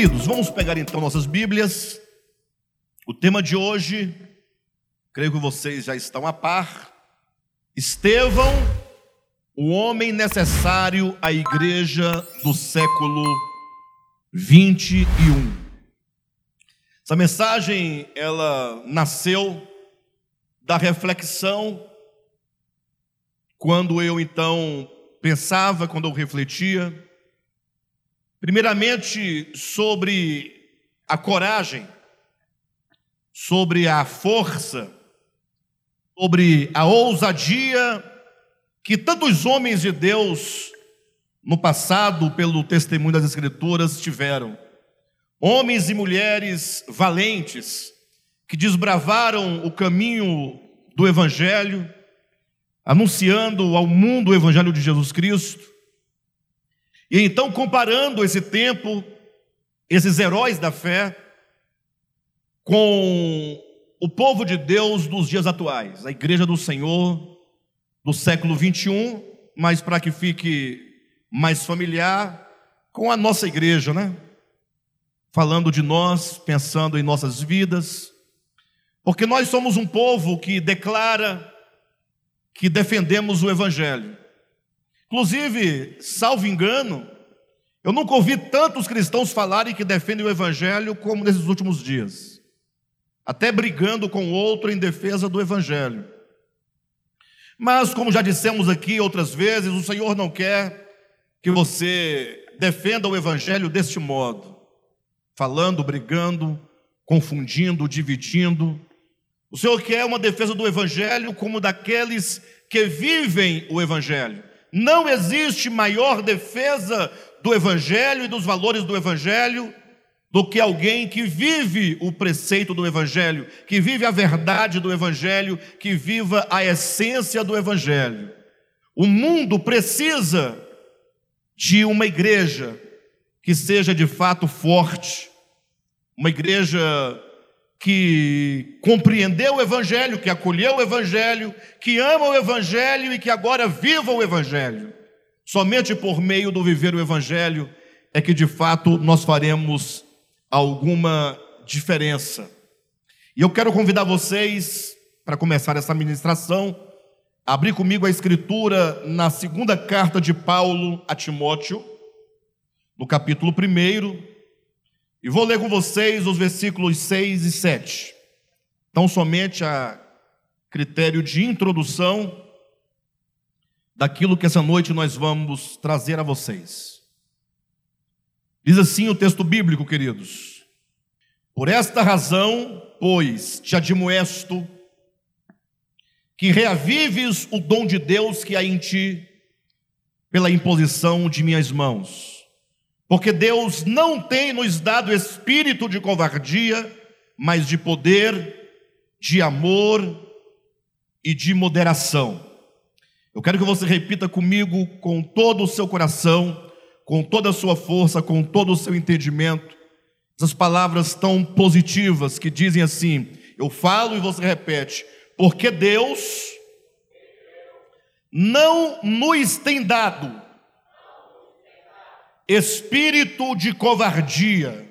Queridos, vamos pegar então nossas Bíblias. O tema de hoje, creio que vocês já estão a par. Estevão, o homem necessário à igreja do século 21. Essa mensagem, ela nasceu da reflexão quando eu então pensava, quando eu refletia, primeiramente sobre a coragem, sobre a força, sobre a ousadia que tantos homens de Deus no passado, pelo testemunho das Escrituras, tiveram. Homens e mulheres valentes que desbravaram o caminho do Evangelho, anunciando ao mundo o Evangelho de Jesus Cristo. E então, comparando esse tempo, esses heróis da fé, com o povo de Deus dos dias atuais, a igreja do Senhor do século 21, mas para que fique mais familiar, com a nossa igreja, né? Falando de nós, pensando em nossas vidas, porque nós somos um povo que declara que defendemos o Evangelho. Inclusive, salvo engano, eu nunca ouvi tantos cristãos falarem que defendem o Evangelho como nesses últimos dias, até brigando com outro em defesa do Evangelho. Mas, como já dissemos aqui outras vezes, o Senhor não quer que você defenda o Evangelho deste modo, falando, brigando, confundindo, dividindo, o Senhor quer uma defesa do Evangelho como daqueles que vivem o Evangelho. Não existe maior defesa do Evangelho e dos valores do Evangelho do que alguém que vive o preceito do Evangelho, que vive a verdade do Evangelho, que viva a essência do Evangelho. O mundo precisa de uma igreja que seja de fato forte, uma igreja que compreendeu o Evangelho, que acolheu o Evangelho, que ama o Evangelho e que agora viva o Evangelho. Somente por meio do viver o Evangelho é que de fato nós faremos alguma diferença. E eu quero convidar vocês, para começar essa ministração, a abrir comigo a Escritura na segunda carta de Paulo a Timóteo, no capítulo 1, e vou ler com vocês os versículos 6 e 7. Então, somente a critério de introdução daquilo que essa noite nós vamos trazer a vocês. Diz assim o texto bíblico, queridos: Por esta razão, pois, te admoesto que reavives o dom de Deus que há em ti, pela imposição de minhas mãos. Porque Deus não tem nos dado espírito de covardia, mas de poder, de amor e de moderação. Eu quero que você repita comigo com todo o seu coração, com toda a sua força, com todo o seu entendimento, essas palavras tão positivas que dizem assim: eu falo e você repete, porque Deus não nos tem dado espírito de covardia,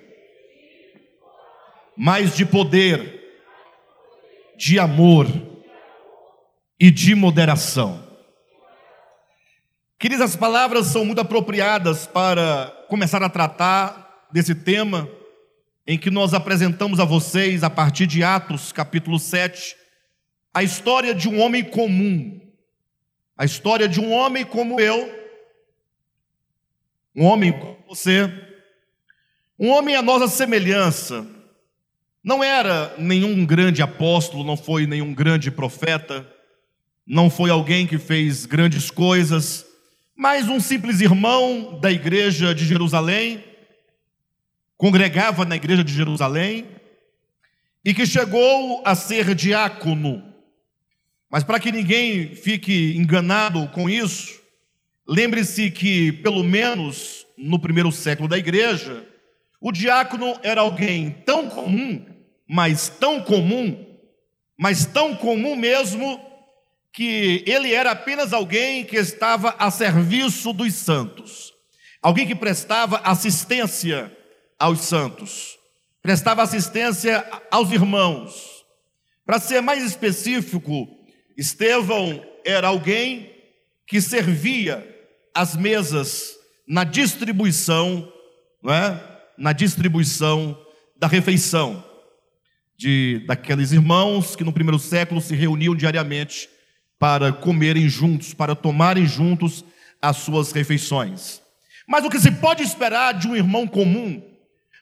mas de poder, de amor e de moderação. Queridas, as palavras são muito apropriadas para começar a tratar desse tema em que nós apresentamos a vocês, a partir de Atos, capítulo 7, a história de um homem comum, a história de um homem como eu, um homem como você, um homem à nossa semelhança, não era nenhum grande apóstolo, não foi nenhum grande profeta, não foi alguém que fez grandes coisas, mas um simples irmão da igreja de Jerusalém, congregava na igreja de Jerusalém, e que chegou a ser diácono. Mas para que ninguém fique enganado com isso, Lembre-se que, pelo menos no primeiro século da igreja, o diácono era alguém tão comum, mas tão comum, mas tão comum mesmo, que ele era apenas alguém que estava a serviço dos santos, alguém que prestava assistência aos santos, prestava assistência aos irmãos. Para ser mais específico, Estevão era alguém que servia as mesas na distribuição, não é? na distribuição da refeição de daqueles irmãos que no primeiro século se reuniam diariamente para comerem juntos, para tomarem juntos as suas refeições. Mas o que se pode esperar de um irmão comum?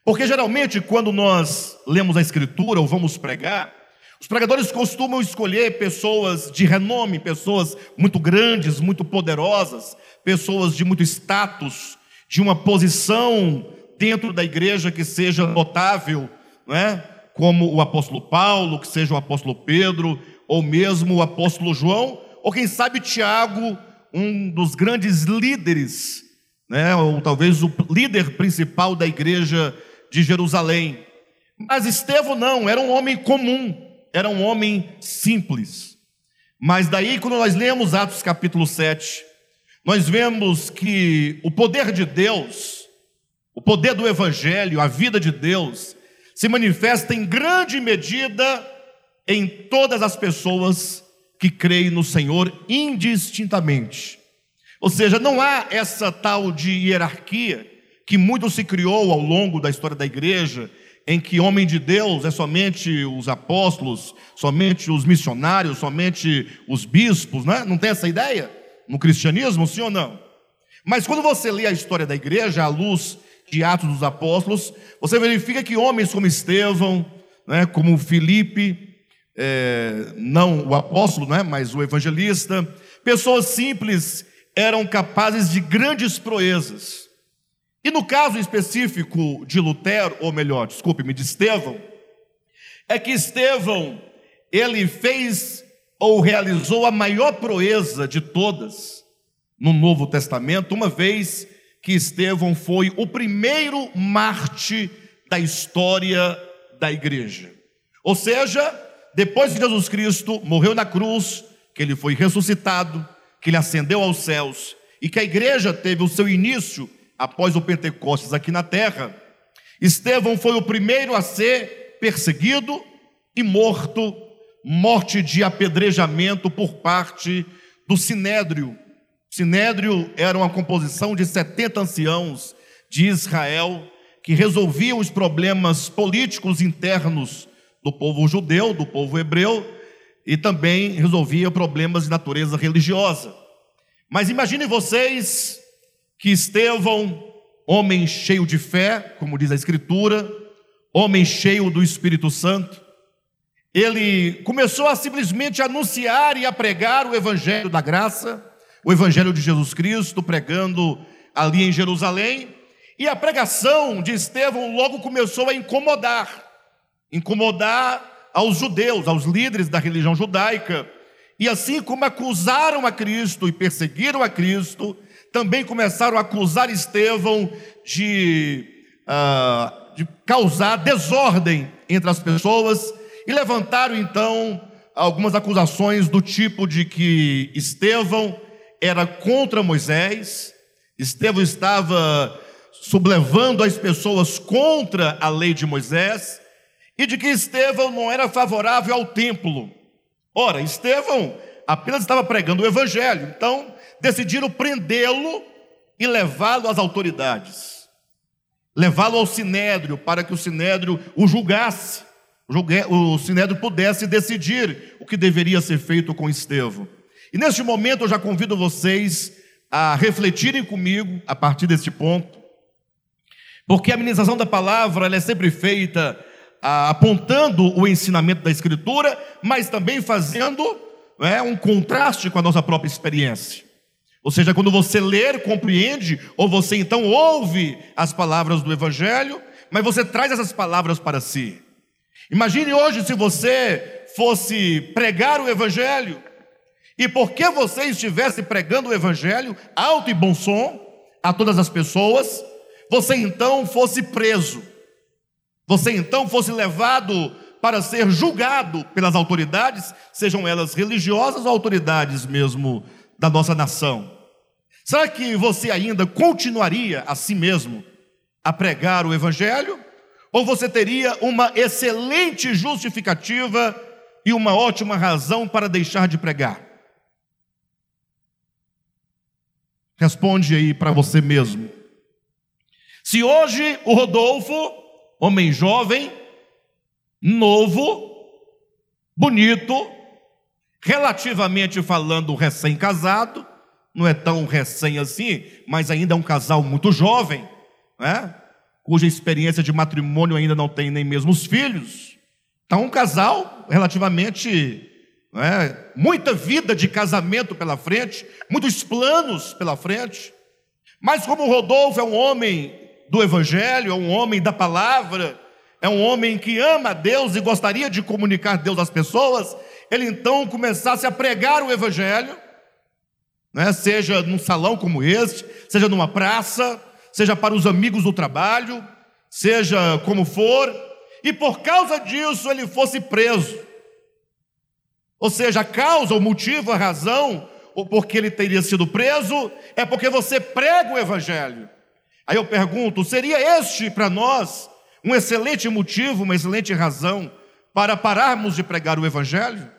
Porque geralmente quando nós lemos a escritura ou vamos pregar, os pregadores costumam escolher pessoas de renome, pessoas muito grandes, muito poderosas, pessoas de muito status, de uma posição dentro da igreja que seja notável, não é? como o apóstolo Paulo, que seja o apóstolo Pedro, ou mesmo o apóstolo João, ou quem sabe Tiago, um dos grandes líderes, né? ou talvez o líder principal da igreja de Jerusalém. Mas Estevão não, era um homem comum, era um homem simples. Mas daí, quando nós lemos Atos capítulo 7, nós vemos que o poder de Deus, o poder do Evangelho, a vida de Deus, se manifesta em grande medida em todas as pessoas que creem no Senhor indistintamente. Ou seja, não há essa tal de hierarquia que muito se criou ao longo da história da igreja, em que homem de Deus é somente os apóstolos, somente os missionários, somente os bispos, né? não tem essa ideia no cristianismo, sim ou não? Mas quando você lê a história da igreja à luz de Atos dos Apóstolos, você verifica que homens como Estevão, né, como Filipe, é, não o apóstolo, né, mas o evangelista, pessoas simples eram capazes de grandes proezas. E no caso específico de Lutero, ou melhor, desculpe-me, de Estevão, é que Estevão, ele fez ou realizou a maior proeza de todas no Novo Testamento, uma vez que Estevão foi o primeiro Marte da história da igreja. Ou seja, depois que Jesus Cristo morreu na cruz, que ele foi ressuscitado, que ele ascendeu aos céus e que a igreja teve o seu início após o Pentecostes aqui na terra, Estevão foi o primeiro a ser perseguido e morto, morte de apedrejamento por parte do Sinédrio. Sinédrio era uma composição de 70 anciãos de Israel que resolviam os problemas políticos internos do povo judeu, do povo hebreu, e também resolvia problemas de natureza religiosa. Mas imaginem vocês que Estevão, homem cheio de fé, como diz a Escritura, homem cheio do Espírito Santo, ele começou a simplesmente anunciar e a pregar o Evangelho da graça, o Evangelho de Jesus Cristo, pregando ali em Jerusalém, e a pregação de Estevão logo começou a incomodar incomodar aos judeus, aos líderes da religião judaica, e assim como acusaram a Cristo e perseguiram a Cristo, também começaram a acusar Estevão de, uh, de causar desordem entre as pessoas e levantaram então algumas acusações do tipo de que Estevão era contra Moisés, Estevão estava sublevando as pessoas contra a lei de Moisés e de que Estevão não era favorável ao templo. Ora, Estevão apenas estava pregando o evangelho, então decidiram prendê-lo e levá-lo às autoridades, levá-lo ao sinédrio, para que o sinédrio o julgasse, o sinédrio pudesse decidir o que deveria ser feito com Estevão. E neste momento eu já convido vocês a refletirem comigo a partir deste ponto, porque a ministração da palavra é sempre feita apontando o ensinamento da Escritura, mas também fazendo é, um contraste com a nossa própria experiência. Ou seja, quando você ler, compreende, ou você então ouve as palavras do Evangelho, mas você traz essas palavras para si. Imagine hoje se você fosse pregar o Evangelho, e porque você estivesse pregando o Evangelho, alto e bom som, a todas as pessoas, você então fosse preso, você então fosse levado para ser julgado pelas autoridades, sejam elas religiosas ou autoridades mesmo da nossa nação. Será que você ainda continuaria a si mesmo a pregar o Evangelho? Ou você teria uma excelente justificativa e uma ótima razão para deixar de pregar? Responde aí para você mesmo. Se hoje o Rodolfo, homem jovem, novo, bonito, relativamente falando recém-casado, não é tão recém assim, mas ainda é um casal muito jovem, né? cuja experiência de matrimônio ainda não tem nem mesmo os filhos. Então, um casal relativamente né, muita vida de casamento pela frente, muitos planos pela frente. Mas como Rodolfo é um homem do Evangelho, é um homem da palavra, é um homem que ama a Deus e gostaria de comunicar Deus às pessoas, ele então começasse a pregar o Evangelho, né, seja num salão como este, seja numa praça, seja para os amigos do trabalho, seja como for, e por causa disso ele fosse preso. Ou seja, a causa, o motivo, a razão, ou porque ele teria sido preso, é porque você prega o Evangelho. Aí eu pergunto: seria este para nós um excelente motivo, uma excelente razão para pararmos de pregar o Evangelho?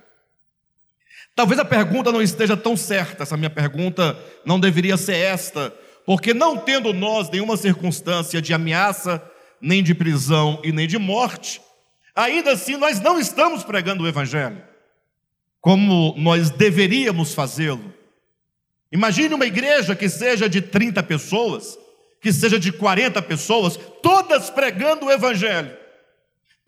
Talvez a pergunta não esteja tão certa, essa minha pergunta não deveria ser esta, porque não tendo nós nenhuma circunstância de ameaça, nem de prisão e nem de morte, ainda assim nós não estamos pregando o Evangelho como nós deveríamos fazê-lo. Imagine uma igreja que seja de 30 pessoas, que seja de 40 pessoas, todas pregando o Evangelho,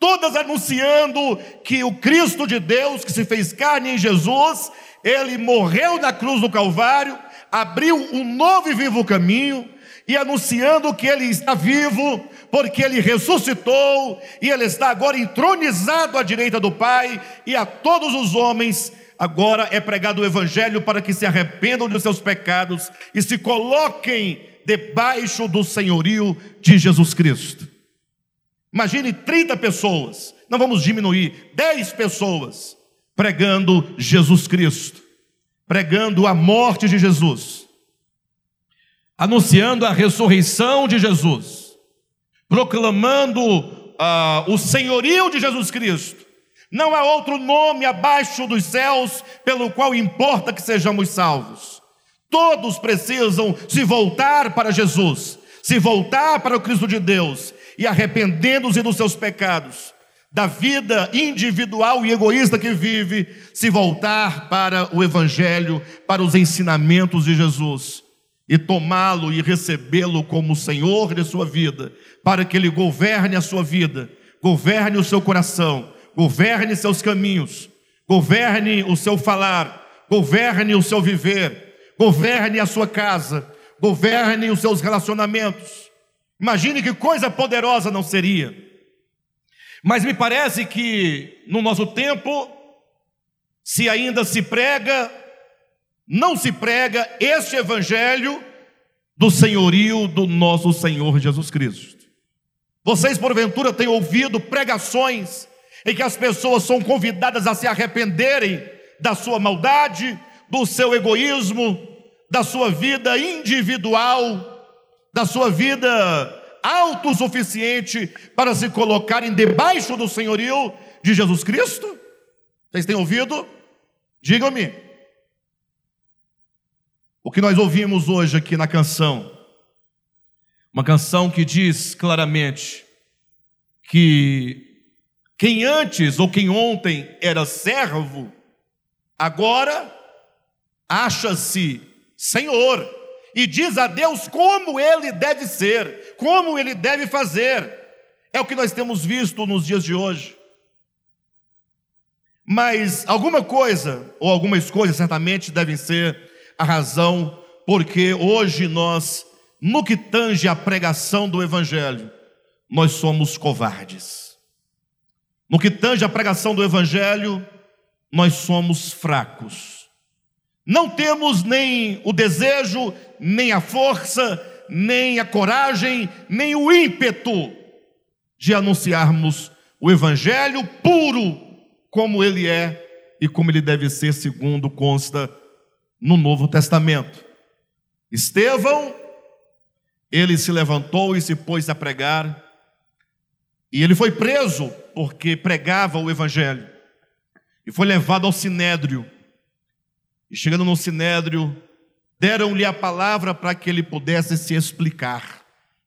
todas anunciando que o Cristo de Deus, que se fez carne em Jesus, ele morreu na cruz do Calvário, abriu um novo e vivo caminho, e anunciando que ele está vivo, porque ele ressuscitou, e ele está agora entronizado à direita do Pai, e a todos os homens agora é pregado o Evangelho para que se arrependam dos seus pecados e se coloquem debaixo do senhorio de Jesus Cristo. Imagine 30 pessoas, não vamos diminuir, 10 pessoas pregando Jesus Cristo, pregando a morte de Jesus, anunciando a ressurreição de Jesus, proclamando uh, o senhorio de Jesus Cristo. Não há outro nome abaixo dos céus pelo qual importa que sejamos salvos. Todos precisam se voltar para Jesus, se voltar para o Cristo de Deus e arrependendo-se dos seus pecados, da vida individual e egoísta que vive, se voltar para o Evangelho, para os ensinamentos de Jesus e tomá-lo e recebê-lo como Senhor de sua vida, para que Ele governe a sua vida, governe o seu coração, governe seus caminhos, governe o seu falar, governe o seu viver governe a sua casa, governe os seus relacionamentos. Imagine que coisa poderosa não seria. Mas me parece que no nosso tempo, se ainda se prega, não se prega este evangelho do senhorio do nosso Senhor Jesus Cristo. Vocês, porventura, têm ouvido pregações em que as pessoas são convidadas a se arrependerem da sua maldade, do seu egoísmo, da sua vida individual, da sua vida autossuficiente para se colocarem debaixo do senhorio de Jesus Cristo? Vocês têm ouvido? Digam-me. O que nós ouvimos hoje aqui na canção, uma canção que diz claramente que quem antes ou quem ontem era servo, agora acha-se Senhor, e diz a Deus como ele deve ser, como ele deve fazer. É o que nós temos visto nos dias de hoje. Mas alguma coisa, ou algumas coisas certamente devem ser a razão porque hoje nós, no que tange a pregação do Evangelho, nós somos covardes. No que tange a pregação do Evangelho, nós somos fracos. Não temos nem o desejo, nem a força, nem a coragem, nem o ímpeto de anunciarmos o Evangelho puro, como ele é e como ele deve ser, segundo consta no Novo Testamento. Estevão, ele se levantou e se pôs a pregar. E ele foi preso porque pregava o evangelho. E foi levado ao sinédrio. E chegando no sinédrio, deram-lhe a palavra para que ele pudesse se explicar.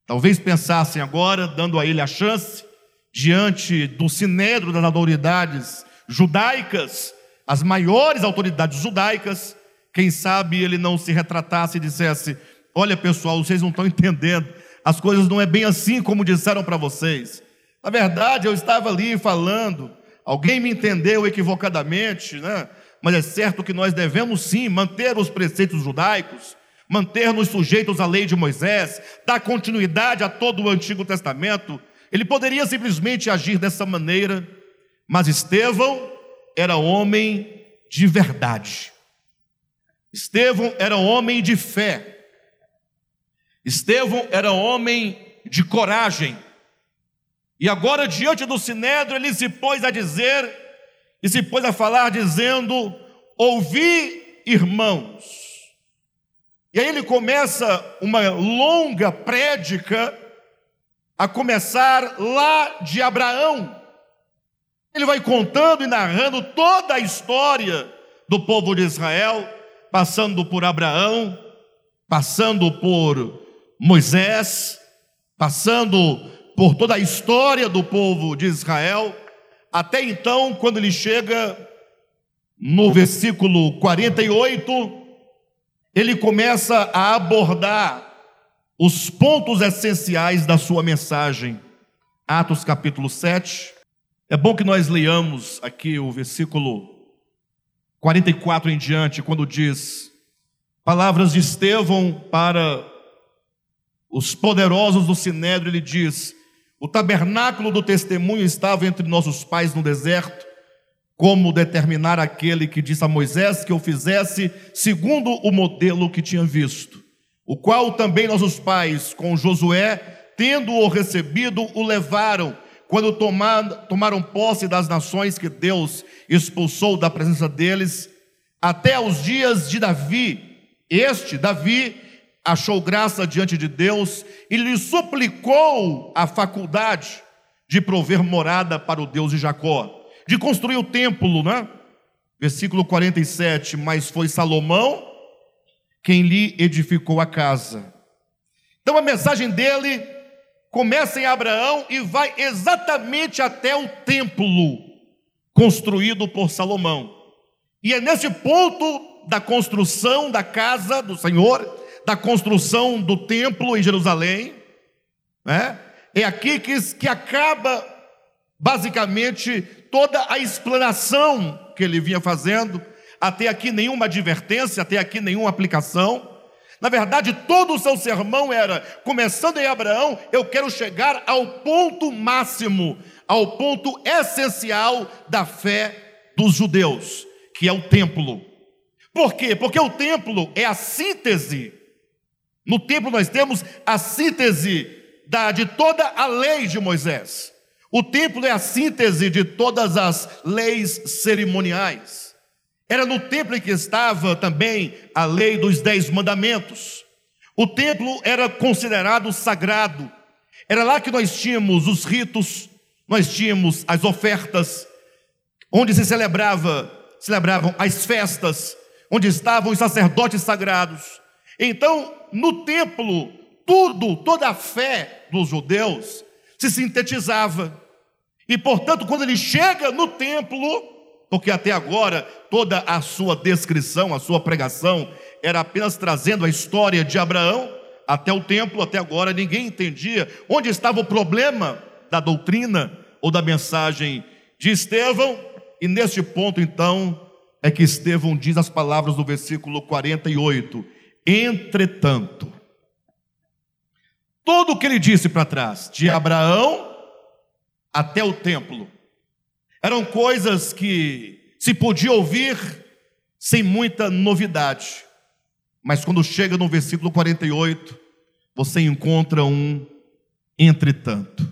Talvez pensassem agora, dando a ele a chance, diante do sinédrio das autoridades judaicas, as maiores autoridades judaicas, quem sabe ele não se retratasse e dissesse: Olha pessoal, vocês não estão entendendo, as coisas não é bem assim como disseram para vocês. Na verdade, eu estava ali falando, alguém me entendeu equivocadamente, né? Mas é certo que nós devemos sim manter os preceitos judaicos, manter-nos sujeitos à lei de Moisés, dar continuidade a todo o Antigo Testamento. Ele poderia simplesmente agir dessa maneira, mas Estevão era homem de verdade. Estevão era homem de fé. Estevão era homem de coragem. E agora, diante do sinédrio, ele se pôs a dizer, e se pôs a falar, dizendo: Ouvi, irmãos. E aí ele começa uma longa prédica, a começar lá de Abraão. Ele vai contando e narrando toda a história do povo de Israel, passando por Abraão, passando por Moisés, passando por toda a história do povo de Israel, até então, quando ele chega no versículo 48, ele começa a abordar os pontos essenciais da sua mensagem. Atos capítulo 7. É bom que nós leiamos aqui o versículo 44 em diante, quando diz: Palavras de Estevão para os poderosos do Sinédrio, ele diz: O tabernáculo do testemunho estava entre nossos pais no deserto, como determinar aquele que disse a Moisés que eu fizesse segundo o modelo que tinha visto, o qual também nossos pais, com Josué, tendo-o recebido, o levaram quando tomaram posse das nações que Deus expulsou da presença deles, até os dias de Davi. Este, Davi, achou graça diante de Deus e lhe suplicou a faculdade de prover morada para o Deus de Jacó, de construir o templo, né? Versículo 47: Mas foi Salomão quem lhe edificou a casa. Então a mensagem dele começa em Abraão e vai exatamente até o templo construído por Salomão. E é nesse ponto da construção da casa do Senhor, da construção do templo em Jerusalém, né? é aqui que, que acaba basicamente toda a explanação que ele vinha fazendo. Até aqui nenhuma advertência, até aqui nenhuma aplicação. Na verdade, todo o seu sermão era, começando em Abraão, eu quero chegar ao ponto máximo, ao ponto essencial da fé dos judeus, que é o templo. Por quê? Porque o templo é a síntese. No templo nós temos a síntese da, de toda a lei de Moisés. O templo é a síntese de todas as leis cerimoniais. Era no templo em que estava também a lei dos dez mandamentos. O templo era considerado sagrado. Era lá que nós tínhamos os ritos, nós tínhamos as ofertas, onde se celebrava, celebravam as festas, onde estavam os sacerdotes sagrados. Então, no templo, tudo, toda a fé dos judeus se sintetizava. E, portanto, quando ele chega no templo, porque até agora toda a sua descrição, a sua pregação era apenas trazendo a história de Abraão até o templo, até agora ninguém entendia onde estava o problema da doutrina ou da mensagem de Estevão, e neste ponto então é que Estevão diz as palavras do versículo 48: Entretanto, tudo o que ele disse para trás, de Abraão até o templo, eram coisas que se podia ouvir sem muita novidade. Mas quando chega no versículo 48, você encontra um entretanto.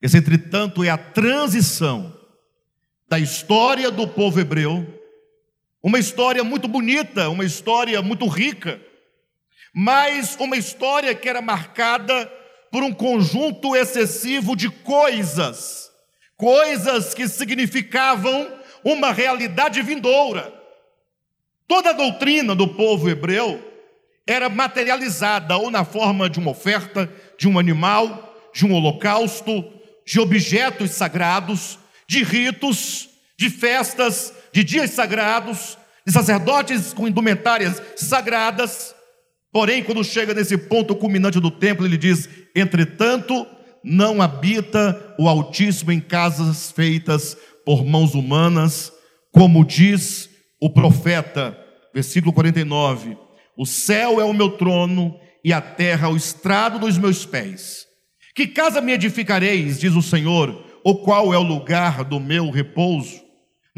Esse entretanto é a transição da história do povo hebreu, uma história muito bonita, uma história muito rica, mas uma história que era marcada por um conjunto excessivo de coisas, coisas que significavam uma realidade vindoura. Toda a doutrina do povo hebreu era materializada ou na forma de uma oferta, de um animal, de um holocausto, de objetos sagrados, de ritos, de festas, de dias sagrados, de sacerdotes com indumentárias sagradas. Porém, quando chega nesse ponto culminante do templo, ele diz: Entretanto, não habita o Altíssimo em casas feitas por mãos humanas, como diz o profeta, versículo 49 o céu é o meu trono e a terra o estrado dos meus pés. Que casa me edificareis, diz o Senhor, ou qual é o lugar do meu repouso?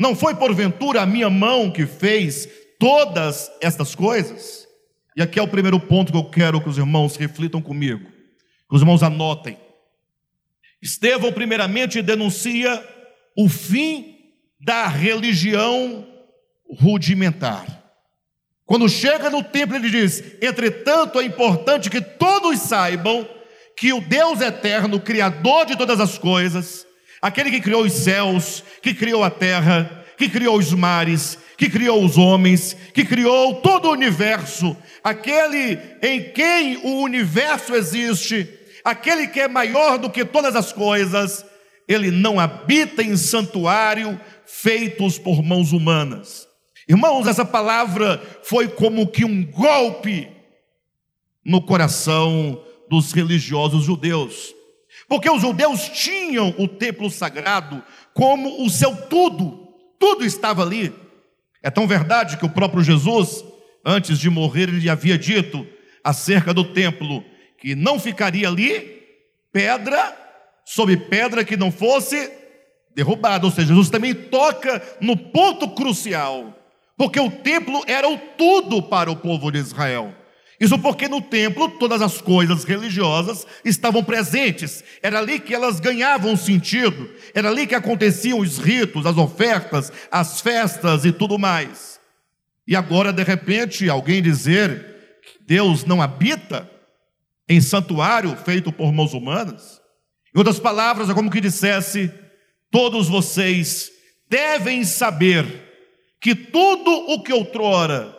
Não foi porventura a minha mão que fez todas estas coisas? E aqui é o primeiro ponto que eu quero que os irmãos reflitam comigo, que os irmãos anotem. Estevão, primeiramente, denuncia o fim da religião rudimentar. Quando chega no templo, ele diz: Entretanto, é importante que todos saibam que o Deus eterno, Criador de todas as coisas, aquele que criou os céus, que criou a terra, que criou os mares, que criou os homens, que criou todo o universo, aquele em quem o universo existe, aquele que é maior do que todas as coisas, ele não habita em santuário feitos por mãos humanas. Irmãos, essa palavra foi como que um golpe no coração dos religiosos judeus. Porque os judeus tinham o templo sagrado como o seu tudo, tudo estava ali. É tão verdade que o próprio Jesus, antes de morrer, ele havia dito acerca do templo que não ficaria ali pedra sobre pedra que não fosse derrubada. Ou seja, Jesus também toca no ponto crucial porque o templo era o tudo para o povo de Israel. Isso porque no templo todas as coisas religiosas estavam presentes, era ali que elas ganhavam sentido, era ali que aconteciam os ritos, as ofertas, as festas e tudo mais. E agora, de repente, alguém dizer que Deus não habita em santuário feito por mãos humanas? Em outras palavras, é como que dissesse: todos vocês devem saber que tudo o que outrora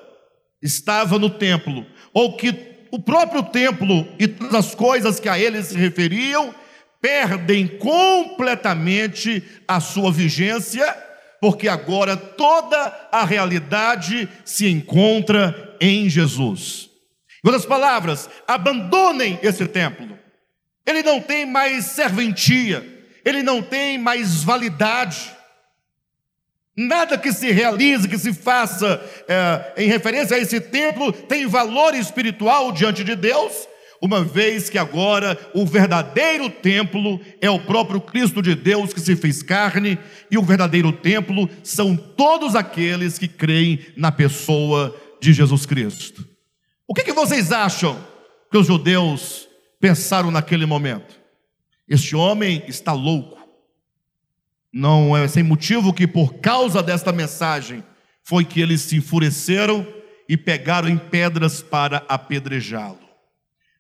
estava no templo, ou que o próprio templo e todas as coisas que a ele se referiam, perdem completamente a sua vigência, porque agora toda a realidade se encontra em Jesus. Em outras palavras, abandonem esse templo. Ele não tem mais serventia, ele não tem mais validade. Nada que se realize, que se faça é, em referência a esse templo tem valor espiritual diante de Deus, uma vez que agora o verdadeiro templo é o próprio Cristo de Deus que se fez carne, e o verdadeiro templo são todos aqueles que creem na pessoa de Jesus Cristo. O que, que vocês acham que os judeus pensaram naquele momento? Este homem está louco. Não é sem motivo que, por causa desta mensagem, foi que eles se enfureceram e pegaram em pedras para apedrejá-lo.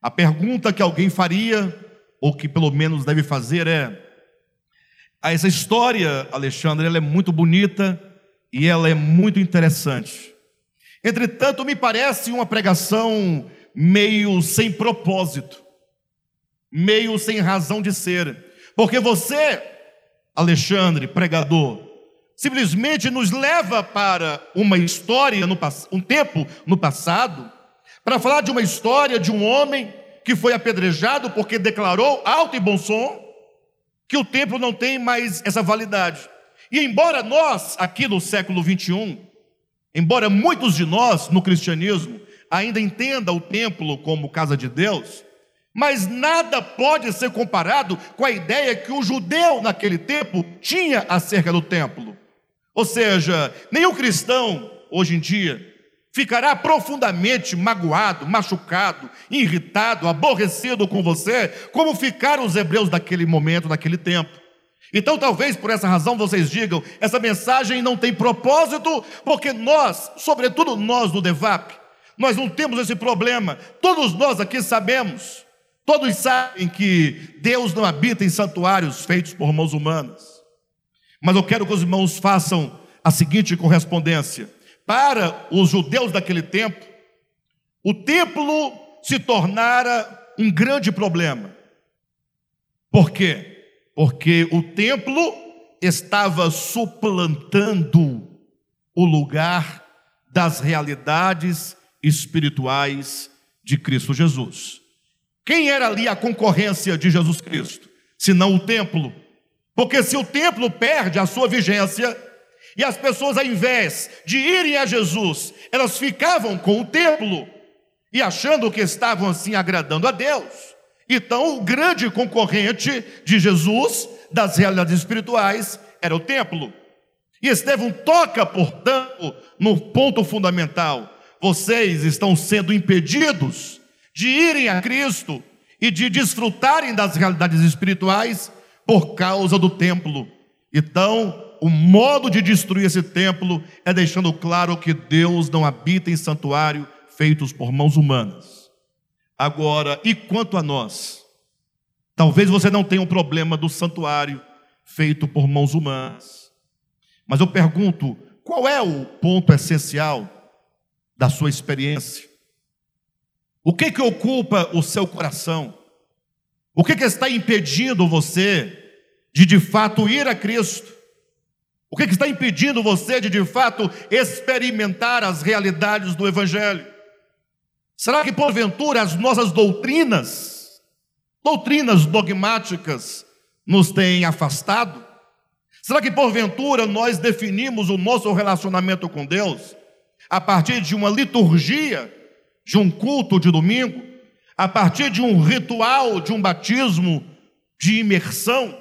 A pergunta que alguém faria, ou que pelo menos deve fazer, é: essa história, Alexandre, ela é muito bonita e ela é muito interessante. Entretanto, me parece uma pregação meio sem propósito, meio sem razão de ser, porque você Alexandre, pregador, simplesmente nos leva para uma história, no, um tempo no passado, para falar de uma história de um homem que foi apedrejado porque declarou alto e bom som que o templo não tem mais essa validade. E embora nós, aqui no século 21, embora muitos de nós no cristianismo ainda entenda o templo como casa de Deus, mas nada pode ser comparado com a ideia que o judeu naquele tempo tinha acerca do templo. Ou seja, nenhum cristão, hoje em dia, ficará profundamente magoado, machucado, irritado, aborrecido com você, como ficaram os hebreus daquele momento, naquele tempo. Então, talvez por essa razão vocês digam: essa mensagem não tem propósito, porque nós, sobretudo nós do DEVAP, nós não temos esse problema. Todos nós aqui sabemos, todos sabem que Deus não habita em santuários feitos por mãos humanas. Mas eu quero que os irmãos façam a seguinte correspondência: para os judeus daquele tempo, o templo se tornara um grande problema. Por quê? Porque o templo estava suplantando o lugar das realidades espirituais de Cristo Jesus. Quem era ali a concorrência de Jesus Cristo? Senão o templo. Porque se o templo perde a sua vigência, e as pessoas, ao invés de irem a Jesus, elas ficavam com o templo e achando que estavam assim agradando a Deus. Então, o grande concorrente de Jesus, das realidades espirituais, era o templo. E Estevão toca, portanto, no ponto fundamental: vocês estão sendo impedidos de irem a Cristo e de desfrutarem das realidades espirituais por causa do templo. Então, o modo de destruir esse templo é deixando claro que Deus não habita em santuário feitos por mãos humanas. Agora, e quanto a nós? Talvez você não tenha um problema do santuário feito por mãos humanas. Mas eu pergunto, qual é o ponto essencial da sua experiência? O que que ocupa o seu coração? O que que está impedindo você de de fato ir a Cristo? O que, que está impedindo você de de fato experimentar as realidades do Evangelho? Será que porventura as nossas doutrinas, doutrinas dogmáticas, nos têm afastado? Será que porventura nós definimos o nosso relacionamento com Deus a partir de uma liturgia, de um culto de domingo, a partir de um ritual, de um batismo, de imersão,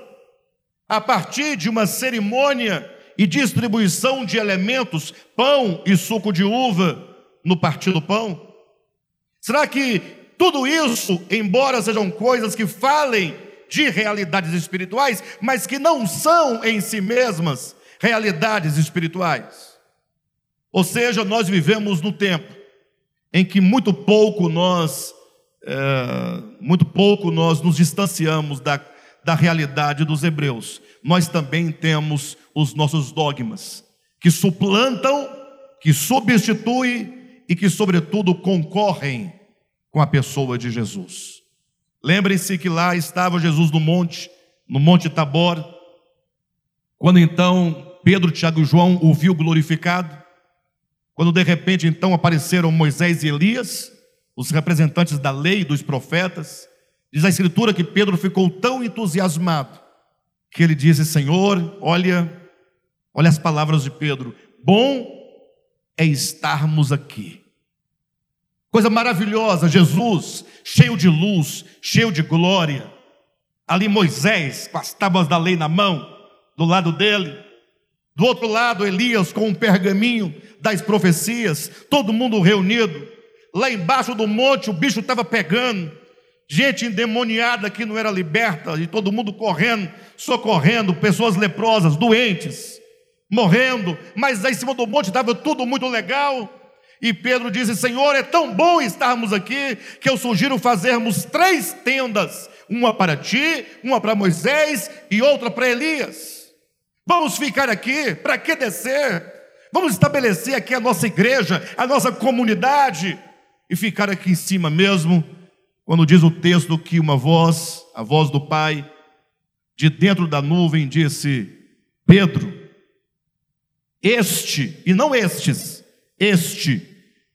a partir de uma cerimônia e distribuição de elementos, pão e suco de uva no partir do pão? Será que tudo isso, embora sejam coisas que falem de realidades espirituais, mas que não são em si mesmas realidades espirituais? Ou seja, nós vivemos no tempo em que muito pouco nós, é, muito pouco nós nos distanciamos da, da realidade dos hebreus. Nós também temos os nossos dogmas, que suplantam, que substituem e que, sobretudo, concorrem com a pessoa de Jesus. Lembrem-se que lá estava Jesus no monte, no Monte Tabor, quando então Pedro, Tiago e João o viu glorificado, quando de repente então apareceram Moisés e Elias, os representantes da lei e dos profetas, diz a Escritura que Pedro ficou tão entusiasmado que ele disse: Senhor, olha, Olha as palavras de Pedro: bom é estarmos aqui. Coisa maravilhosa, Jesus, cheio de luz, cheio de glória. Ali Moisés, com as tábuas da lei na mão, do lado dele. Do outro lado, Elias com um pergaminho das profecias, todo mundo reunido. Lá embaixo do monte, o bicho estava pegando. Gente endemoniada que não era liberta, e todo mundo correndo, socorrendo, pessoas leprosas, doentes morrendo, mas aí em cima do monte estava tudo muito legal. E Pedro disse: Senhor, é tão bom estarmos aqui que eu sugiro fazermos três tendas: uma para ti, uma para Moisés e outra para Elias. Vamos ficar aqui, para que descer? Vamos estabelecer aqui a nossa igreja, a nossa comunidade e ficar aqui em cima mesmo, quando diz o texto que uma voz, a voz do Pai, de dentro da nuvem disse: Pedro, este, e não estes, este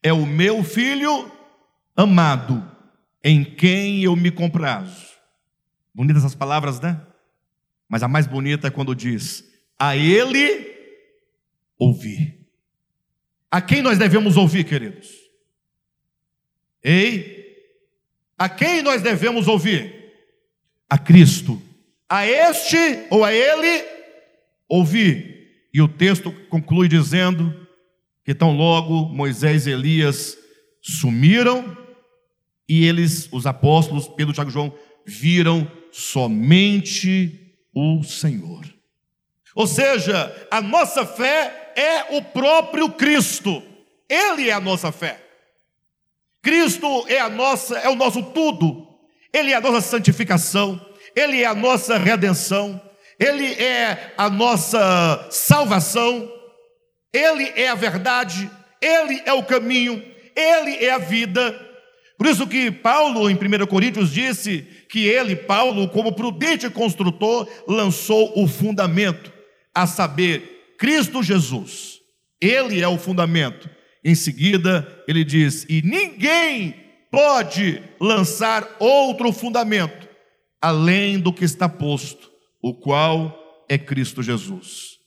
é o meu filho amado, em quem eu me comprazo. Bonitas essas palavras, né? Mas a mais bonita é quando diz: A ele ouvir. A quem nós devemos ouvir, queridos? Ei, a quem nós devemos ouvir? A Cristo. A este ou a ele ouvir. E o texto conclui dizendo que tão logo Moisés e Elias sumiram e eles, os apóstolos, Pedro, Tiago e João, viram somente o Senhor. Ou seja, a nossa fé é o próprio Cristo. Ele é a nossa fé. Cristo é a nossa, é o nosso tudo. Ele é a nossa santificação, ele é a nossa redenção, ele é a nossa salvação, ele é a verdade, ele é o caminho, ele é a vida. Por isso que Paulo, em 1 Coríntios, disse que ele, Paulo, como prudente construtor, lançou o fundamento, a saber, Cristo Jesus. Ele é o fundamento. Em seguida, ele diz: E ninguém pode lançar outro fundamento além do que está posto, o qual é Cristo Jesus.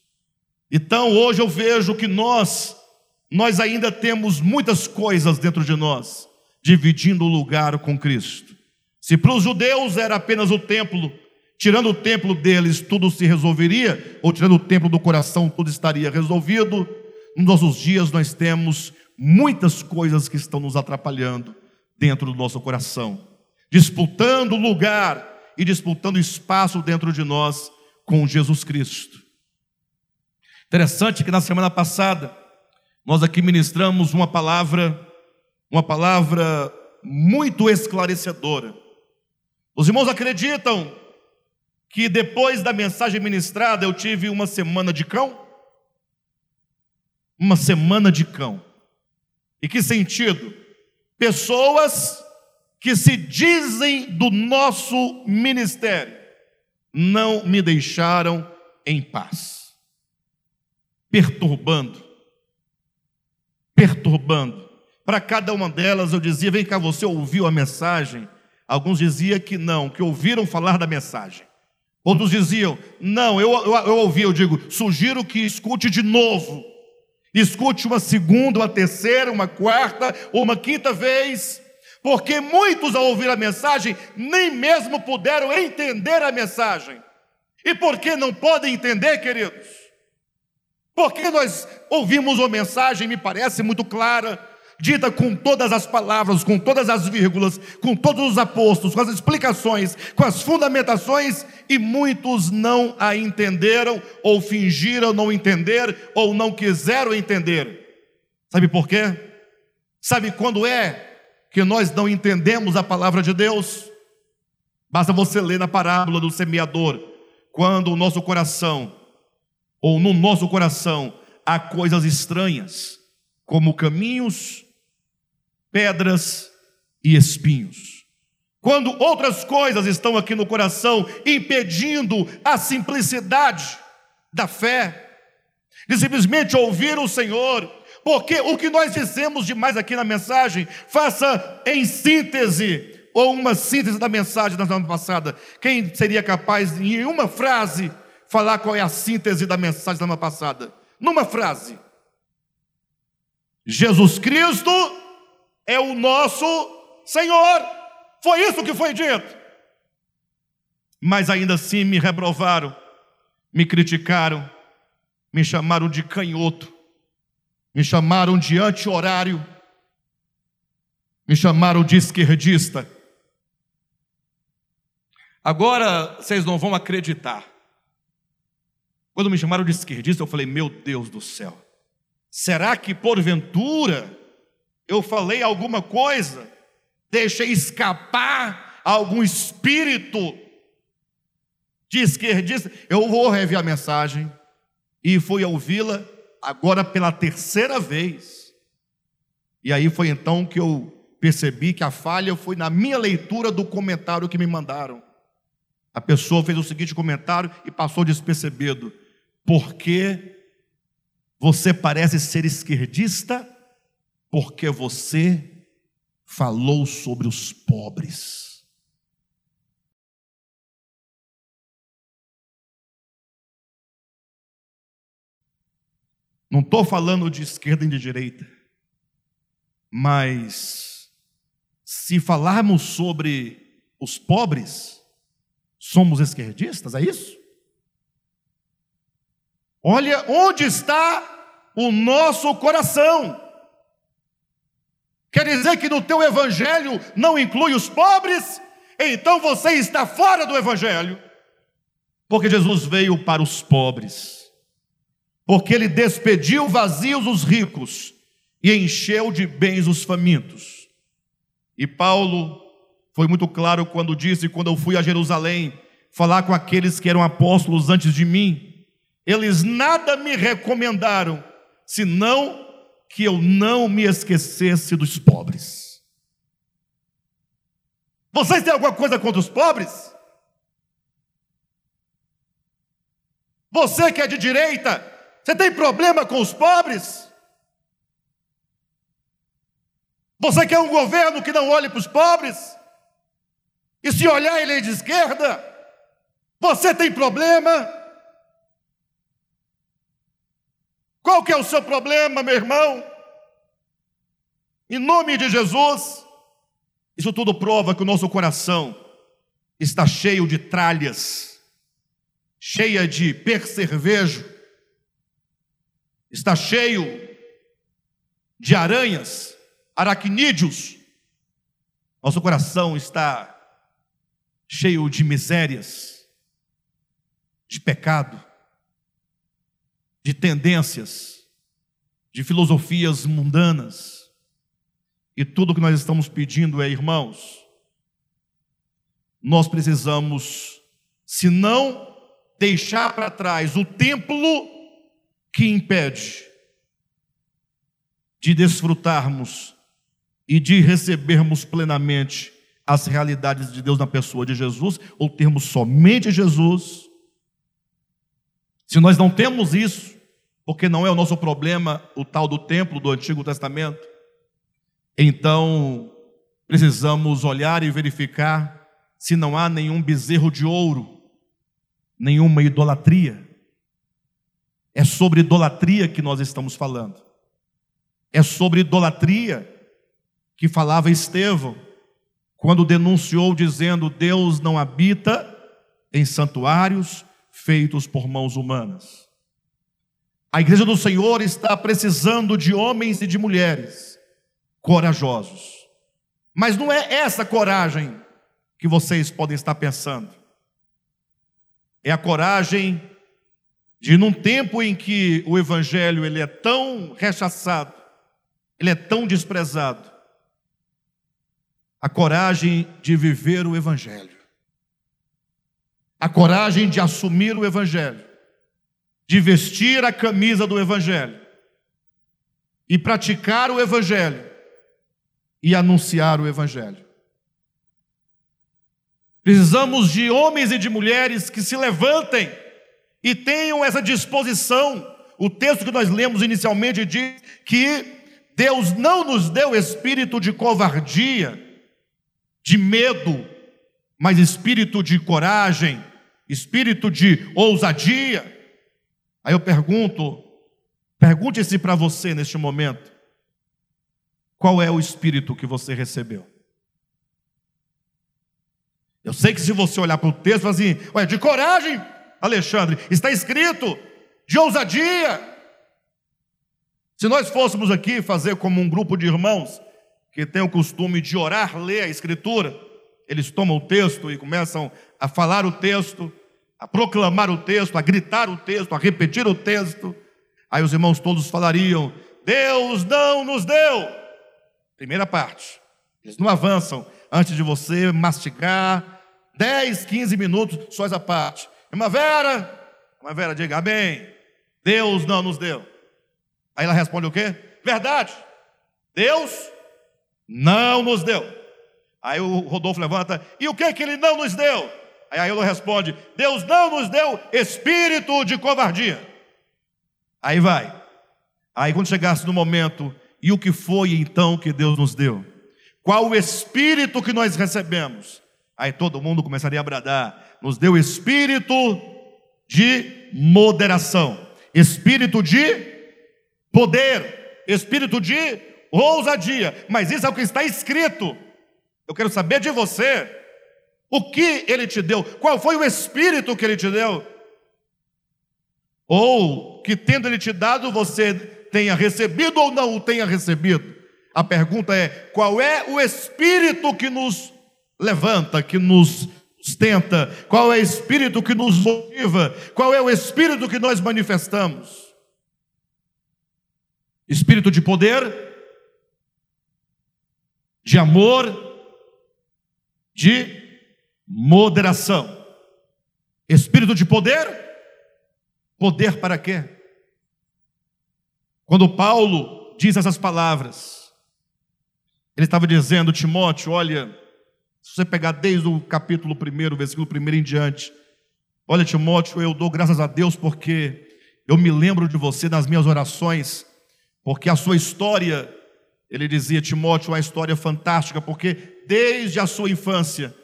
Então, hoje eu vejo que nós nós ainda temos muitas coisas dentro de nós, dividindo o lugar com Cristo. Se para os judeus era apenas o templo, tirando o templo deles tudo se resolveria, ou tirando o templo do coração tudo estaria resolvido, nos nossos dias nós temos muitas coisas que estão nos atrapalhando dentro do nosso coração, disputando lugar e disputando espaço dentro de nós com Jesus Cristo. Interessante que na semana passada nós aqui ministramos uma palavra, uma palavra muito esclarecedora. Os irmãos acreditam que depois da mensagem ministrada eu tive uma semana de cão? Uma semana de cão. E que sentido? Pessoas que se dizem do nosso ministério não me deixaram em paz, perturbando, perturbando. Para cada uma delas eu dizia: vem cá, você ouviu a mensagem? Alguns diziam que não, que ouviram falar da mensagem. Outros diziam: não, eu, eu, eu ouvi, eu digo, sugiro que escute de novo. Escute uma segunda, uma terceira, uma quarta ou uma quinta vez, porque muitos ao ouvir a mensagem nem mesmo puderam entender a mensagem. E por que não podem entender, queridos? Porque nós ouvimos uma mensagem, me parece muito clara, dita com todas as palavras, com todas as vírgulas, com todos os apóstolos, com as explicações, com as fundamentações, e muitos não a entenderam, ou fingiram não entender, ou não quiseram entender. Sabe por quê? Sabe quando é que nós não entendemos a palavra de Deus? Basta você ler na parábola do semeador, quando o nosso coração ou no nosso coração há coisas estranhas, como caminhos, pedras e espinhos. Quando outras coisas estão aqui no coração impedindo a simplicidade da fé, de simplesmente ouvir o Senhor, porque o que nós dizemos demais aqui na mensagem, faça em síntese, ou uma síntese da mensagem da semana passada. Quem seria capaz, em uma frase, falar qual é a síntese da mensagem da semana passada. Numa frase: Jesus Cristo é o nosso Senhor. Foi isso que foi dito. Mas ainda assim me reprovaram, me criticaram, me chamaram de canhoto, me chamaram de anti-horário, me chamaram de esquerdista. Agora vocês não vão acreditar. Quando me chamaram de esquerdista, eu falei: Meu Deus do céu, será que porventura eu falei alguma coisa, deixei escapar algum espírito de esquerdista? Eu vou rever a mensagem e fui ouvi-la agora pela terceira vez. E aí foi então que eu percebi que a falha foi na minha leitura do comentário que me mandaram. A pessoa fez o seguinte comentário e passou despercebido porque você parece ser esquerdista, porque você falou sobre os pobres. Não estou falando de esquerda e de direita, mas se falarmos sobre os pobres, somos esquerdistas, é isso? Olha onde está o nosso coração. Quer dizer que no teu evangelho não inclui os pobres? Então você está fora do evangelho. Porque Jesus veio para os pobres. Porque ele despediu vazios os ricos e encheu de bens os famintos. E Paulo foi muito claro quando disse: quando eu fui a Jerusalém falar com aqueles que eram apóstolos antes de mim, eles nada me recomendaram, senão que eu não me esquecesse dos pobres. Vocês têm alguma coisa contra os pobres? Você que é de direita, você tem problema com os pobres? Você quer um governo que não olhe para os pobres? E se olhar ele é de esquerda? Você tem problema? Qual que é o seu problema, meu irmão? Em nome de Jesus, isso tudo prova que o nosso coração está cheio de tralhas, cheia de percervejo, está cheio de aranhas, aracnídeos. Nosso coração está cheio de misérias, de pecado, de tendências, de filosofias mundanas. E tudo que nós estamos pedindo é, irmãos, nós precisamos, se não deixar para trás o templo que impede de desfrutarmos e de recebermos plenamente as realidades de Deus na pessoa de Jesus, ou termos somente Jesus. Se nós não temos isso, porque não é o nosso problema o tal do templo do Antigo Testamento, então precisamos olhar e verificar se não há nenhum bezerro de ouro, nenhuma idolatria. É sobre idolatria que nós estamos falando. É sobre idolatria que falava Estevão, quando denunciou dizendo: Deus não habita em santuários feitos por mãos humanas. A igreja do Senhor está precisando de homens e de mulheres corajosos. Mas não é essa coragem que vocês podem estar pensando. É a coragem de num tempo em que o evangelho ele é tão rechaçado, ele é tão desprezado, a coragem de viver o Evangelho, a coragem de assumir o Evangelho, de vestir a camisa do Evangelho e praticar o Evangelho e anunciar o Evangelho. Precisamos de homens e de mulheres que se levantem e tenham essa disposição. O texto que nós lemos inicialmente diz que Deus não nos deu espírito de covardia, de medo, mas espírito de coragem, espírito de ousadia. Aí eu pergunto, pergunte-se para você neste momento: qual é o espírito que você recebeu? Eu sei que se você olhar para o texto, assim, ué, de coragem, Alexandre, está escrito, de ousadia, se nós fôssemos aqui fazer como um grupo de irmãos que tem o costume de orar, ler a Escritura, eles tomam o texto e começam a falar o texto, a proclamar o texto, a gritar o texto, a repetir o texto. Aí os irmãos todos falariam: Deus não nos deu. Primeira parte. Eles não avançam antes de você mastigar 10, 15 minutos, só essa parte. Irmã Vera, irmã Vera, diga amém. Deus não nos deu. Aí ela responde o quê? Verdade. Deus não nos deu. Aí o Rodolfo levanta, e o que que ele não nos deu? Aí a Elo responde: Deus não nos deu espírito de covardia. Aí vai. Aí quando chegasse no momento, e o que foi então que Deus nos deu? Qual o espírito que nós recebemos? Aí todo mundo começaria a bradar: nos deu espírito de moderação, espírito de poder, espírito de ousadia, mas isso é o que está escrito. Eu quero saber de você, o que ele te deu, qual foi o espírito que ele te deu, ou que tendo ele te dado, você tenha recebido ou não o tenha recebido. A pergunta é: qual é o espírito que nos levanta, que nos sustenta? Qual é o espírito que nos motiva? Qual é o espírito que nós manifestamos? espírito de poder, de amor, de moderação. Espírito de poder? Poder para quê? Quando Paulo diz essas palavras, ele estava dizendo, Timóteo, olha, se você pegar desde o capítulo 1, versículo 1 em diante, olha, Timóteo, eu dou graças a Deus porque eu me lembro de você nas minhas orações, porque a sua história, ele dizia, Timóteo, é uma história fantástica, porque desde a sua infância,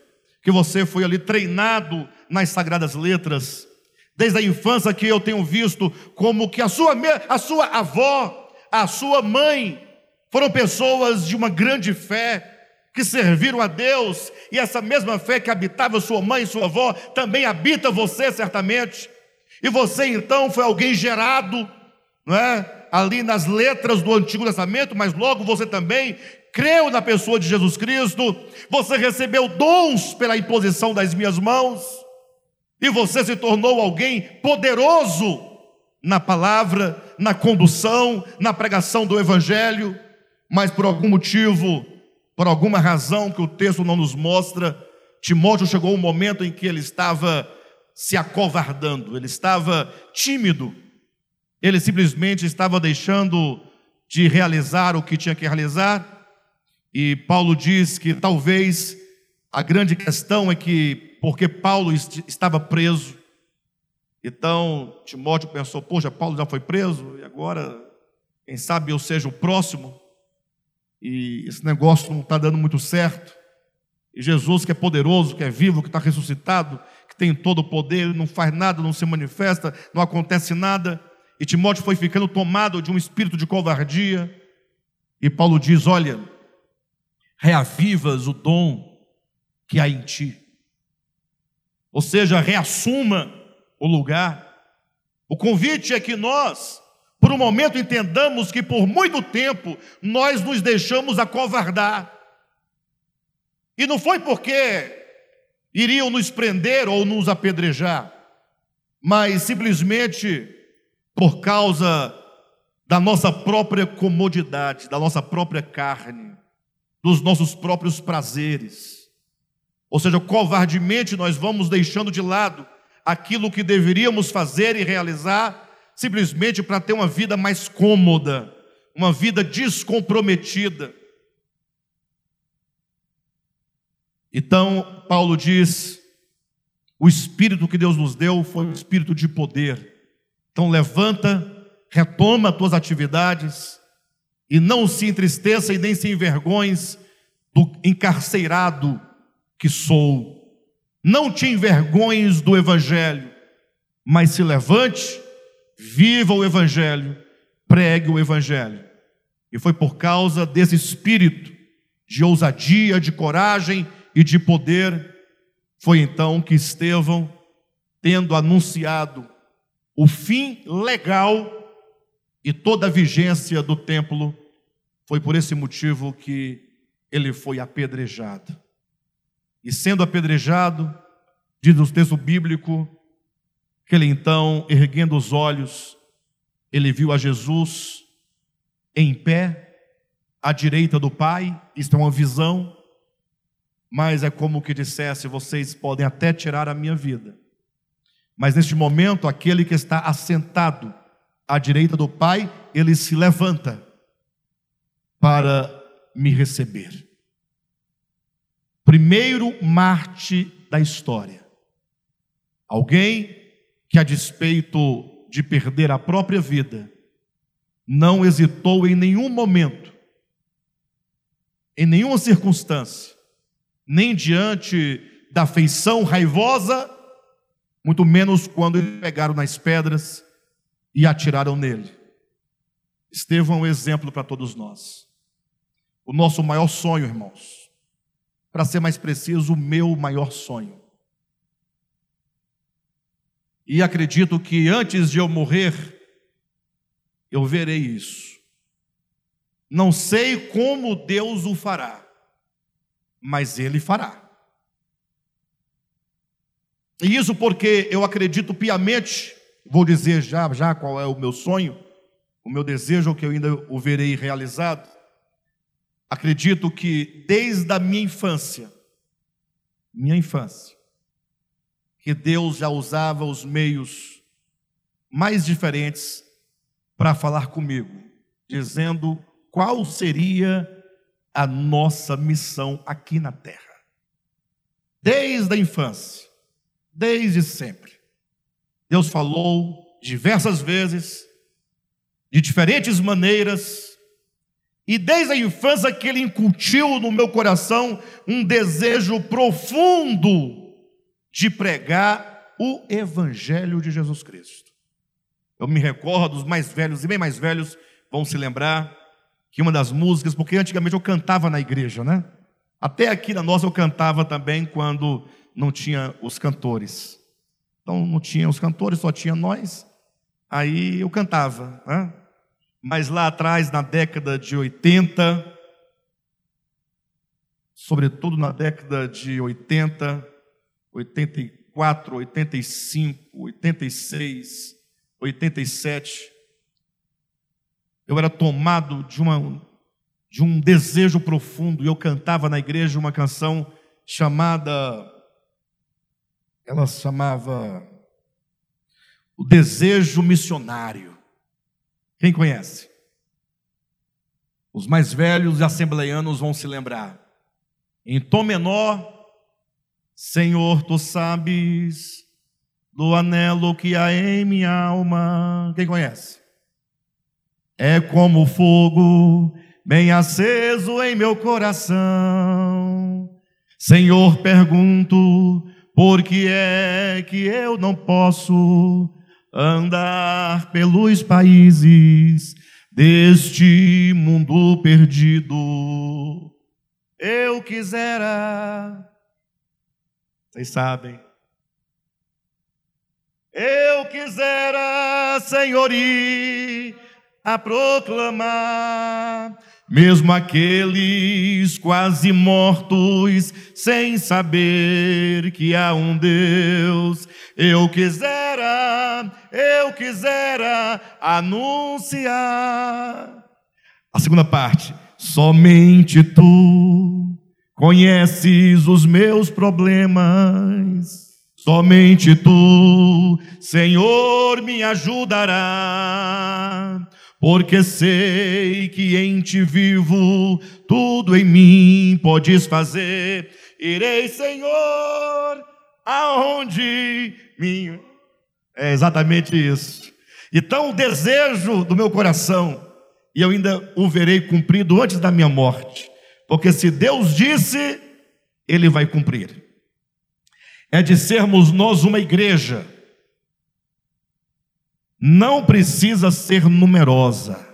que você foi ali treinado nas sagradas letras, desde a infância que eu tenho visto como que a sua, a sua avó, a sua mãe, foram pessoas de uma grande fé, que serviram a Deus, e essa mesma fé que habitava sua mãe e sua avó, também habita você certamente, e você então foi alguém gerado, não é? ali nas letras do Antigo Testamento, mas logo você também creu na pessoa de Jesus Cristo, você recebeu dons pela imposição das minhas mãos, e você se tornou alguém poderoso na palavra, na condução, na pregação do Evangelho, mas por algum motivo, por alguma razão que o texto não nos mostra, Timóteo chegou um momento em que ele estava se acovardando, ele estava tímido, ele simplesmente estava deixando de realizar o que tinha que realizar, e Paulo diz que talvez a grande questão é que, porque Paulo estava preso, então Timóteo pensou: poxa, Paulo já foi preso, e agora, quem sabe eu seja o próximo, e esse negócio não está dando muito certo. E Jesus, que é poderoso, que é vivo, que está ressuscitado, que tem todo o poder, não faz nada, não se manifesta, não acontece nada. E Timóteo foi ficando tomado de um espírito de covardia. E Paulo diz: Olha, reavivas o dom que há em ti. Ou seja, reassuma o lugar. O convite é que nós, por um momento, entendamos que por muito tempo nós nos deixamos acovardar. E não foi porque iriam nos prender ou nos apedrejar, mas simplesmente por causa da nossa própria comodidade, da nossa própria carne dos nossos próprios prazeres. Ou seja, covardemente nós vamos deixando de lado aquilo que deveríamos fazer e realizar, simplesmente para ter uma vida mais cômoda, uma vida descomprometida. Então, Paulo diz: o espírito que Deus nos deu foi um espírito de poder. Então, levanta, retoma as tuas atividades, e não se entristeça e nem se envergonhes do encarcerado que sou. Não te envergonhes do Evangelho, mas se levante, viva o Evangelho, pregue o Evangelho. E foi por causa desse espírito de ousadia, de coragem e de poder, foi então que Estevão, tendo anunciado o fim legal e toda a vigência do templo. Foi por esse motivo que ele foi apedrejado. E sendo apedrejado, diz o texto bíblico, que ele então, erguendo os olhos, ele viu a Jesus em pé, à direita do Pai, isto é uma visão, mas é como que dissesse: vocês podem até tirar a minha vida, mas neste momento, aquele que está assentado à direita do Pai, ele se levanta para me receber. Primeiro Marte da história. Alguém que, a despeito de perder a própria vida, não hesitou em nenhum momento, em nenhuma circunstância, nem diante da feição raivosa, muito menos quando pegaram nas pedras e atiraram nele. Estevão é um exemplo para todos nós. O nosso maior sonho, irmãos, para ser mais preciso, o meu maior sonho. E acredito que antes de eu morrer, eu verei isso. Não sei como Deus o fará, mas Ele fará. E isso porque eu acredito piamente Vou dizer já, já qual é o meu sonho, o meu desejo que eu ainda o verei realizado. Acredito que desde a minha infância, minha infância, que Deus já usava os meios mais diferentes para falar comigo, dizendo qual seria a nossa missão aqui na terra. Desde a infância, desde sempre. Deus falou diversas vezes, de diferentes maneiras, e desde a infância que Ele incutiu no meu coração um desejo profundo de pregar o Evangelho de Jesus Cristo. Eu me recordo, os mais velhos e bem mais velhos vão se lembrar que uma das músicas, porque antigamente eu cantava na igreja, né? Até aqui na nossa eu cantava também quando não tinha os cantores. Então não tinha os cantores, só tinha nós. Aí eu cantava, né? Mas lá atrás, na década de 80, sobretudo na década de 80, 84, 85, 86, 87, eu era tomado de, uma, de um desejo profundo e eu cantava na igreja uma canção chamada ela chamava o desejo missionário. Quem conhece? Os mais velhos assembleianos vão se lembrar. Em tom menor, Senhor, tu sabes do anelo que há em minha alma. Quem conhece? É como fogo bem aceso em meu coração. Senhor, pergunto, por que é que eu não posso andar pelos países deste mundo perdido? Eu quisera, vocês sabem, eu quisera, Senhor, ir a proclamar mesmo aqueles quase mortos, sem saber que há um Deus. Eu quisera, eu quisera anunciar. A segunda parte, somente tu conheces os meus problemas. Somente tu, Senhor, me ajudará porque sei que em ti vivo, tudo em mim podes fazer. Irei, Senhor, aonde me. É exatamente isso. Então, o desejo do meu coração, e eu ainda o verei cumprido antes da minha morte, porque se Deus disse, Ele vai cumprir. É de sermos nós uma igreja não precisa ser numerosa,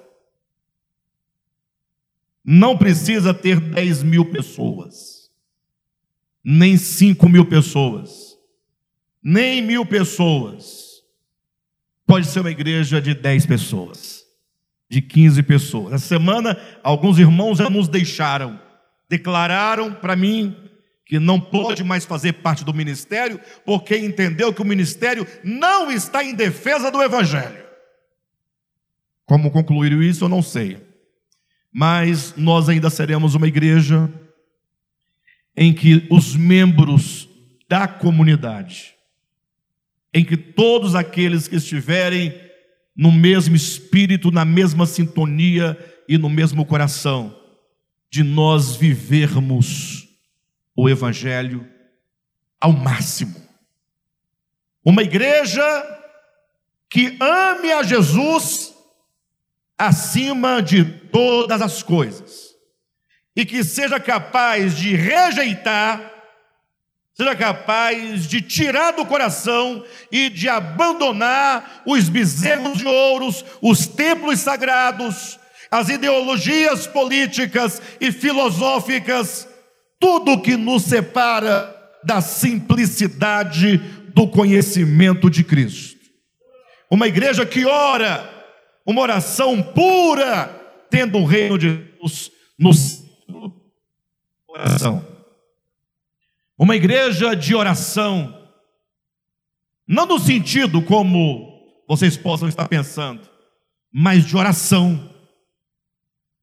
não precisa ter 10 mil pessoas, nem 5 mil pessoas, nem mil pessoas. Pode ser uma igreja de 10 pessoas, de 15 pessoas. Essa semana, alguns irmãos já nos deixaram, declararam para mim que não pode mais fazer parte do ministério, porque entendeu que o ministério não está em defesa do Evangelho. Como concluíram isso, eu não sei. Mas nós ainda seremos uma igreja em que os membros da comunidade, em que todos aqueles que estiverem no mesmo espírito, na mesma sintonia e no mesmo coração, de nós vivermos o Evangelho ao máximo. Uma igreja que ame a Jesus acima de todas as coisas e que seja capaz de rejeitar, seja capaz de tirar do coração e de abandonar os bezerros de ouros, os templos sagrados, as ideologias políticas e filosóficas tudo que nos separa da simplicidade do conhecimento de Cristo. Uma igreja que ora, uma oração pura, tendo o reino de Deus no coração. Uma igreja de oração, não no sentido como vocês possam estar pensando, mas de oração,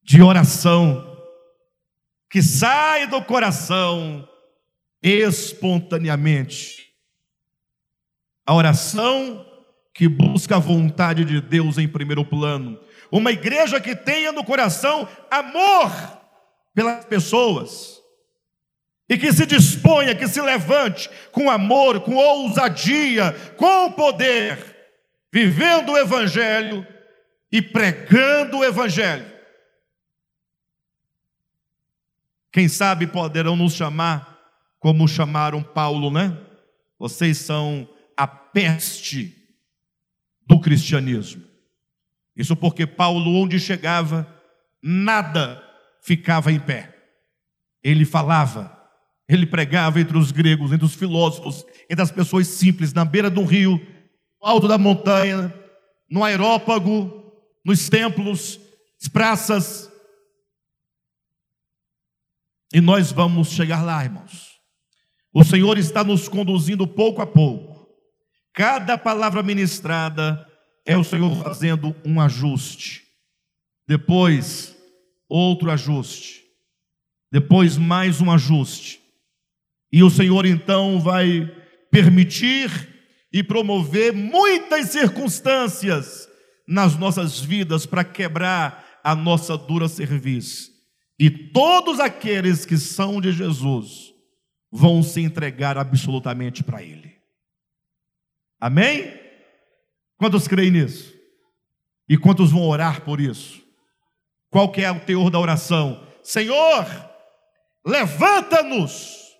de oração que sai do coração espontaneamente. A oração que busca a vontade de Deus em primeiro plano. Uma igreja que tenha no coração amor pelas pessoas e que se disponha, que se levante com amor, com ousadia, com poder, vivendo o Evangelho e pregando o Evangelho. Quem sabe poderão nos chamar como chamaram Paulo, né? Vocês são a peste do cristianismo. Isso porque Paulo, onde chegava, nada ficava em pé. Ele falava, ele pregava entre os gregos, entre os filósofos, entre as pessoas simples, na beira do rio, no alto da montanha, no aerópago, nos templos, nas praças. E nós vamos chegar lá, irmãos. O Senhor está nos conduzindo pouco a pouco. Cada palavra ministrada é o Senhor fazendo um ajuste. Depois, outro ajuste. Depois, mais um ajuste e o Senhor então vai permitir e promover muitas circunstâncias nas nossas vidas para quebrar a nossa dura serviço. E todos aqueles que são de Jesus vão se entregar absolutamente para Ele. Amém? Quantos creem nisso? E quantos vão orar por isso? Qual que é o teor da oração? Senhor, levanta-nos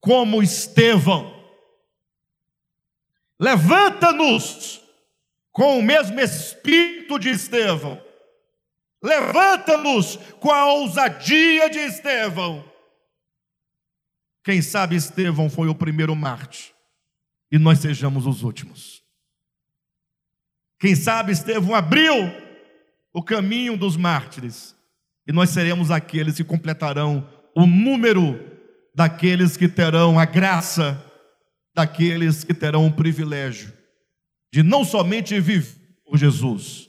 como Estevão. Levanta-nos com o mesmo espírito de Estevão. Levanta-nos com a ousadia de Estevão. Quem sabe Estevão foi o primeiro Marte e nós sejamos os últimos. Quem sabe Estevão abriu o caminho dos mártires e nós seremos aqueles que completarão o número daqueles que terão a graça, daqueles que terão o privilégio de não somente viver por Jesus,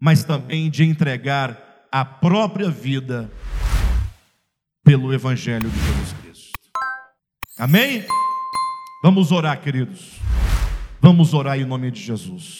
mas também de entregar a própria vida pelo Evangelho de Jesus Cristo. Amém? Vamos orar, queridos. Vamos orar em nome de Jesus.